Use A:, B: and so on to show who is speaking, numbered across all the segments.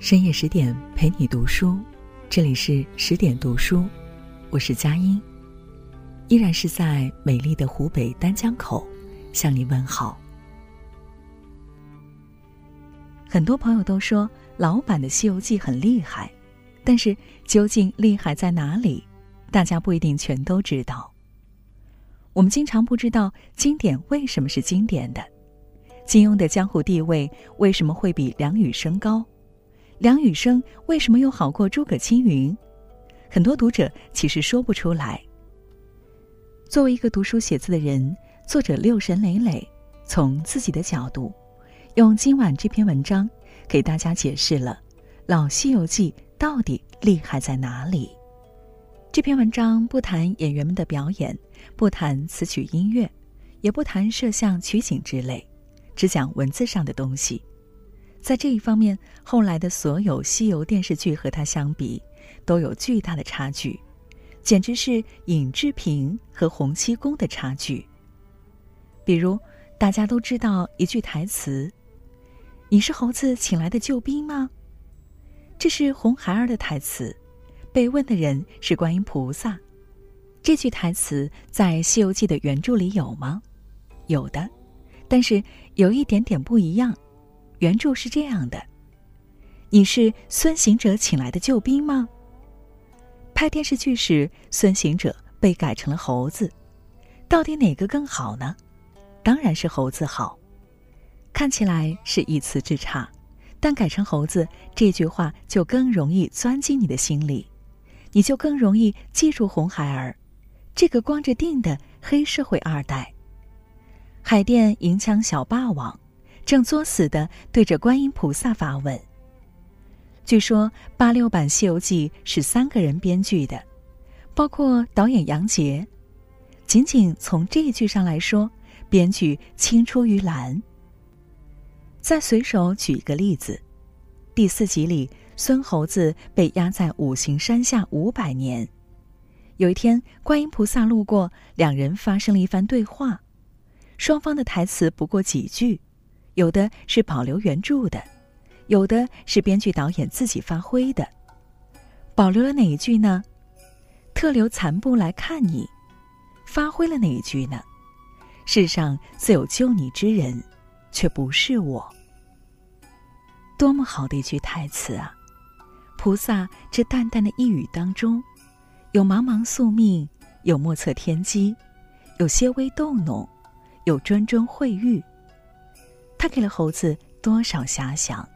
A: 深夜十点陪你读书，这里是十点读书，我是佳音，依然是在美丽的湖北丹江口向你问好。很多朋友都说老版的《西游记》很厉害，但是究竟厉害在哪里？大家不一定全都知道。我们经常不知道经典为什么是经典的，金庸的江湖地位为什么会比梁羽生高？梁羽生为什么又好过诸葛青云？很多读者其实说不出来。作为一个读书写字的人，作者六神磊磊从自己的角度，用今晚这篇文章给大家解释了《老西游记》到底厉害在哪里。这篇文章不谈演员们的表演，不谈词曲音乐，也不谈摄像取景之类，只讲文字上的东西。在这一方面，后来的所有西游电视剧和它相比，都有巨大的差距，简直是尹志平和洪七公的差距。比如，大家都知道一句台词：“你是猴子请来的救兵吗？”这是红孩儿的台词，被问的人是观音菩萨。这句台词在《西游记》的原著里有吗？有的，但是有一点点不一样。原著是这样的：“你是孙行者请来的救兵吗？”拍电视剧时，孙行者被改成了猴子，到底哪个更好呢？当然是猴子好。看起来是一词之差，但改成猴子这句话就更容易钻进你的心里，你就更容易记住红孩儿，这个光着腚的黑社会二代，海淀银枪小霸王。正作死的对着观音菩萨发问。据说八六版《西游记》是三个人编剧的，包括导演杨洁。仅仅从这一句上来说，编剧青出于蓝。再随手举一个例子，第四集里，孙猴子被压在五行山下五百年。有一天，观音菩萨路过，两人发生了一番对话，双方的台词不过几句。有的是保留原著的，有的是编剧导演自己发挥的。保留了哪一句呢？特留残部来看你。发挥了哪一句呢？世上自有救你之人，却不是我。多么好的一句台词啊！菩萨这淡淡的一语当中，有茫茫宿命，有莫测天机，有些微动弄，有谆谆慧喻。他给了猴子多少遐想？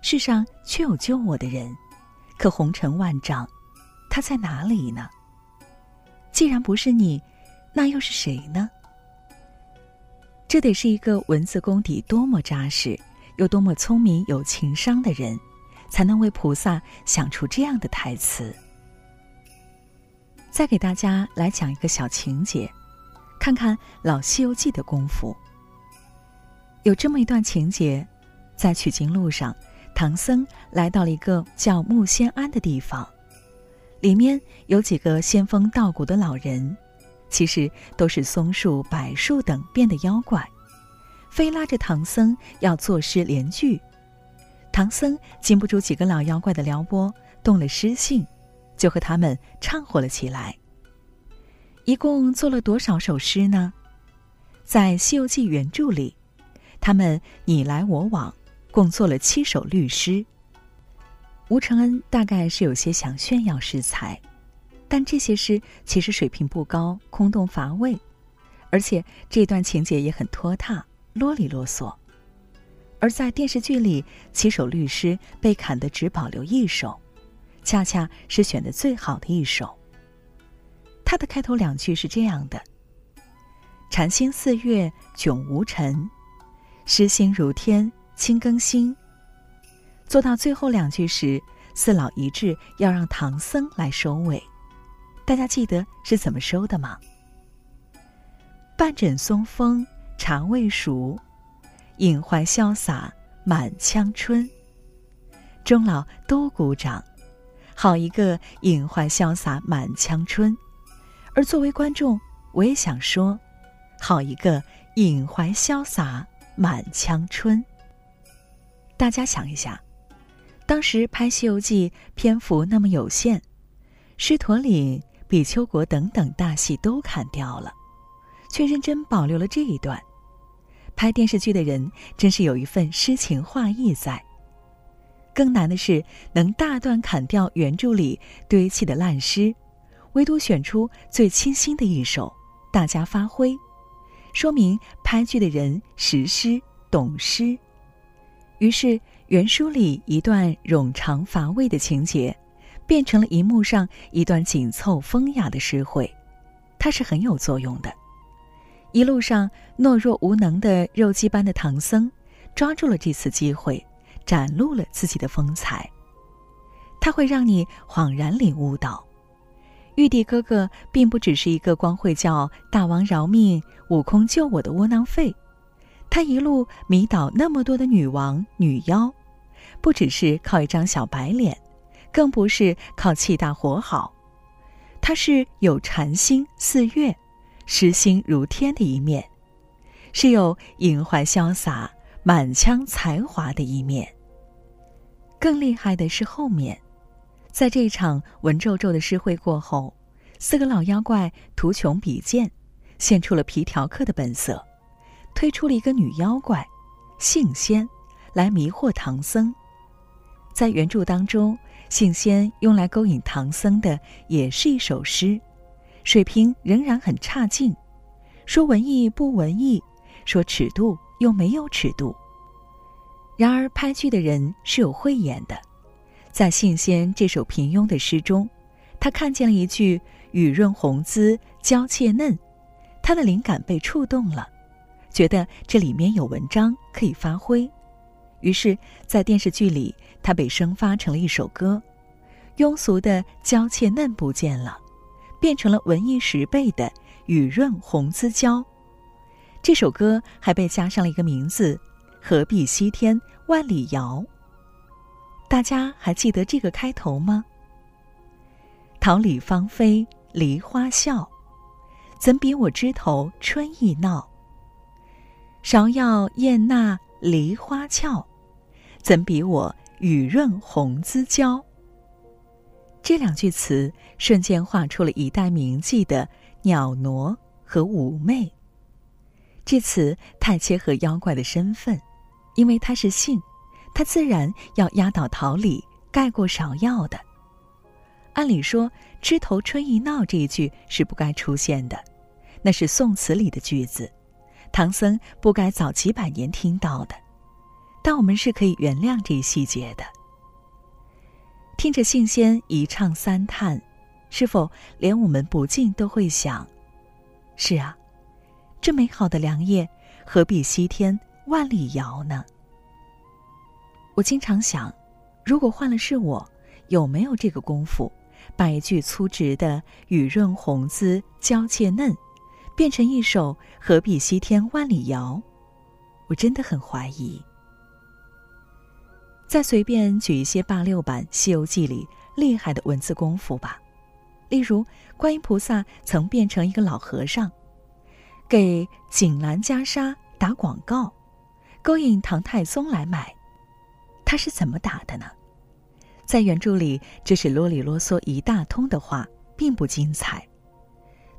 A: 世上却有救我的人，可红尘万丈，他在哪里呢？既然不是你，那又是谁呢？这得是一个文字功底多么扎实，又多么聪明有情商的人，才能为菩萨想出这样的台词。再给大家来讲一个小情节，看看老《西游记》的功夫。有这么一段情节，在取经路上，唐僧来到了一个叫木仙庵的地方，里面有几个仙风道骨的老人，其实都是松树、柏树等变的妖怪，非拉着唐僧要作诗联句。唐僧禁不住几个老妖怪的撩拨，动了诗兴，就和他们唱和了起来。一共做了多少首诗呢？在《西游记》原著里。他们你来我往，共做了七首律诗。吴承恩大概是有些想炫耀诗才，但这些诗其实水平不高，空洞乏味，而且这段情节也很拖沓，啰里啰嗦。而在电视剧里，七首律诗被砍得只保留一首，恰恰是选的最好的一首。它的开头两句是这样的：“禅心似月，迥无尘。”诗心如天，清更新。做到最后两句时，四老一致要让唐僧来收尾。大家记得是怎么收的吗？半枕松风茶未熟，隐怀潇洒满腔春。终老都鼓掌，好一个隐怀潇洒满腔春。而作为观众，我也想说，好一个隐怀潇洒。满腔春。大家想一下，当时拍《西游记》篇幅那么有限，狮驼岭、比丘国等等大戏都砍掉了，却认真保留了这一段。拍电视剧的人真是有一份诗情画意在。更难的是能大段砍掉原著里堆砌的烂诗，唯独选出最清新的一首，大家发挥，说明拍剧的人识诗懂诗。于是原书里一段冗长乏味的情节，变成了荧幕上一段紧凑风雅的诗会，它是很有作用的。一路上懦弱无能的肉鸡般的唐僧，抓住了这次机会。展露了自己的风采，他会让你恍然领悟到，玉帝哥哥并不只是一个光会叫大王饶命、悟空救我的窝囊废，他一路迷倒那么多的女王女妖，不只是靠一张小白脸，更不是靠气大活好，他是有禅心似月、诗心如天的一面，是有隐怀潇洒。满腔才华的一面。更厉害的是后面，在这场文绉绉的诗会过后，四个老妖怪图穷匕见，现出了皮条客的本色，推出了一个女妖怪，杏仙，来迷惑唐僧。在原著当中，杏仙用来勾引唐僧的也是一首诗，水平仍然很差劲，说文艺不文艺，说尺度。又没有尺度。然而拍剧的人是有慧眼的，在信仙这首平庸的诗中，他看见了一句“雨润红姿娇怯嫩”，他的灵感被触动了，觉得这里面有文章可以发挥，于是，在电视剧里，他被生发成了一首歌，庸俗的娇怯嫩不见了，变成了文艺十倍的雨润红姿娇。这首歌还被加上了一个名字：“何必西天万里遥。”大家还记得这个开头吗？“桃李芳菲梨花笑，怎比我枝头春意闹？芍药艳娜梨花俏，怎比我雨润红姿娇？”这两句词瞬间画出了一代名妓的袅娜和妩媚。这词太切合妖怪的身份，因为他是杏，他自然要压倒桃李，盖过芍药的。按理说，“枝头春意闹”这一句是不该出现的，那是宋词里的句子，唐僧不该早几百年听到的。但我们是可以原谅这一细节的。听着信仙一唱三叹，是否连我们不禁都会想：是啊。这美好的良夜，何必西天万里遥呢？我经常想，如果换了是我，有没有这个功夫，把一句粗直的“雨润红姿娇怯嫩”，变成一首“何必西天万里遥”？我真的很怀疑。再随便举一些八六版《西游记》里厉害的文字功夫吧，例如观音菩萨曾变成一个老和尚。给锦兰袈裟打广告，勾引唐太宗来买，他是怎么打的呢？在原著里，这是啰里啰嗦一大通的话，并不精彩；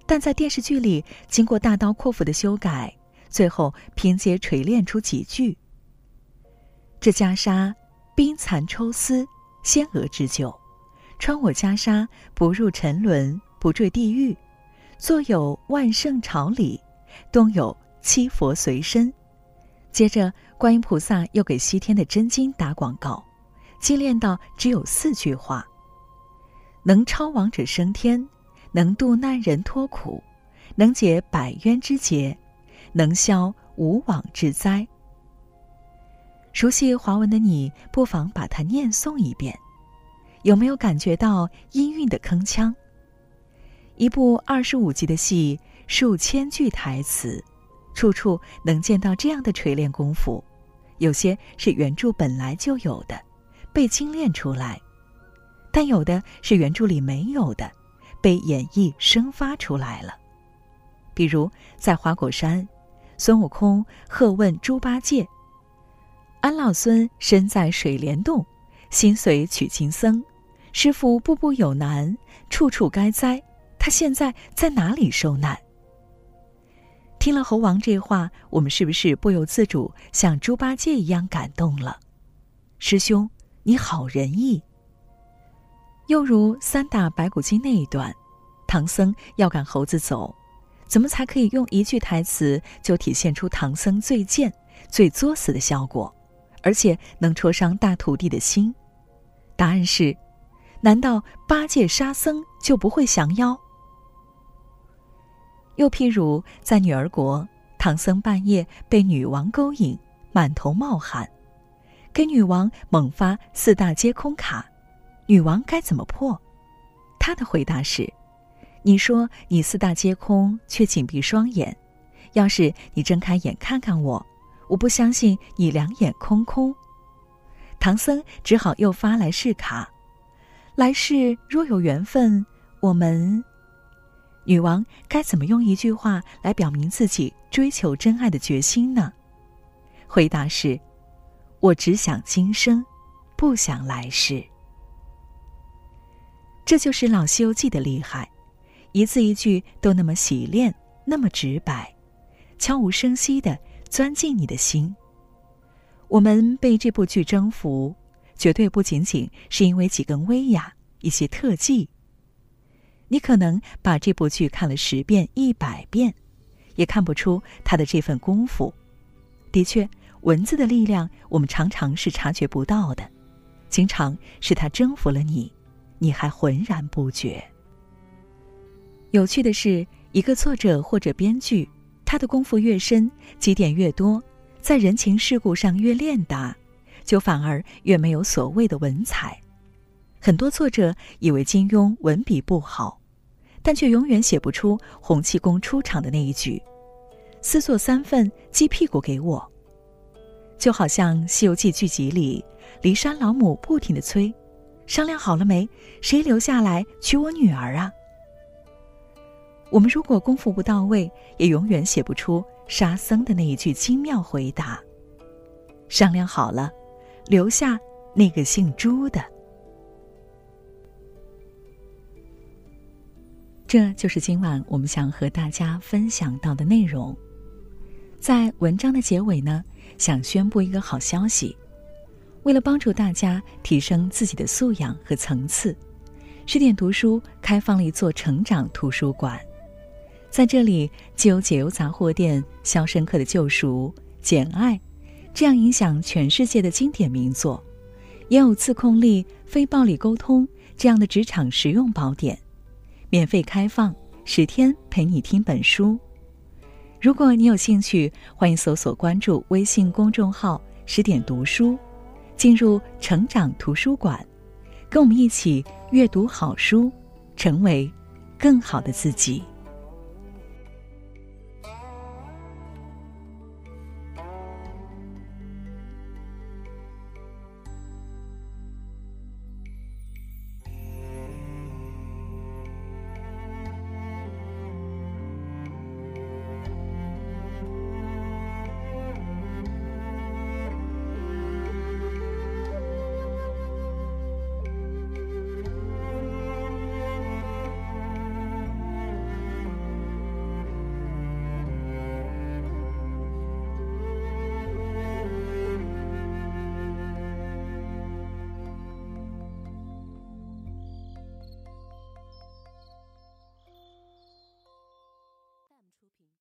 A: 但在电视剧里，经过大刀阔斧的修改，最后拼接锤炼出几句：“这袈裟冰蚕抽丝，仙娥织就，穿我袈裟不入沉沦，不坠地狱，坐有万圣朝礼。”东有七佛随身，接着观音菩萨又给西天的真经打广告，精炼到只有四句话：能超亡者升天，能度难人脱苦，能解百冤之结，能消无妄之灾。熟悉华文的你，不妨把它念诵一遍，有没有感觉到音韵的铿锵？一部二十五集的戏。数千句台词，处处能见到这样的锤炼功夫。有些是原著本来就有的，被精炼出来；但有的是原著里没有的，被演绎生发出来了。比如在花果山，孙悟空喝问猪八戒：“安老孙身在水帘洞，心随取经僧，师傅步步有难，处处该灾。他现在在哪里受难？听了猴王这话，我们是不是不由自主像猪八戒一样感动了？师兄，你好仁义。又如三打白骨精那一段，唐僧要赶猴子走，怎么才可以用一句台词就体现出唐僧最贱、最作死的效果，而且能戳伤大徒弟的心？答案是：难道八戒沙僧就不会降妖？又譬如在女儿国，唐僧半夜被女王勾引，满头冒汗，给女王猛发四大皆空卡。女王该怎么破？他的回答是：“你说你四大皆空，却紧闭双眼。要是你睁开眼看看我，我不相信你两眼空空。”唐僧只好又发来誓卡：“来世若有缘分，我们……”女王该怎么用一句话来表明自己追求真爱的决心呢？回答是：“我只想今生，不想来世。”这就是老《西游记》的厉害，一字一句都那么洗练，那么直白，悄无声息的钻进你的心。我们被这部剧征服，绝对不仅仅是因为几根威亚、一些特技。你可能把这部剧看了十遍、一百遍，也看不出他的这份功夫。的确，文字的力量我们常常是察觉不到的，经常是他征服了你。你还浑然不觉。有趣的是，一个作者或者编剧，他的功夫越深，积淀越多，在人情世故上越练达，就反而越没有所谓的文采。很多作者以为金庸文笔不好，但却永远写不出洪七公出场的那一句：“私作三份，鸡屁股给我。”就好像《西游记》剧集里，骊山老母不停的催。商量好了没？谁留下来娶我女儿啊？我们如果功夫不到位，也永远写不出沙僧的那一句精妙回答。商量好了，留下那个姓朱的。这就是今晚我们想和大家分享到的内容。在文章的结尾呢，想宣布一个好消息。为了帮助大家提升自己的素养和层次，十点读书开放了一座成长图书馆。在这里，既有解忧杂货店《肖申克的救赎》《简爱》这样影响全世界的经典名作，也有自控力、非暴力沟通这样的职场实用宝典，免费开放十天陪你听本书。如果你有兴趣，欢迎搜索关注微信公众号“十点读书”。进入成长图书馆，跟我们一起阅读好书，成为更好的自己。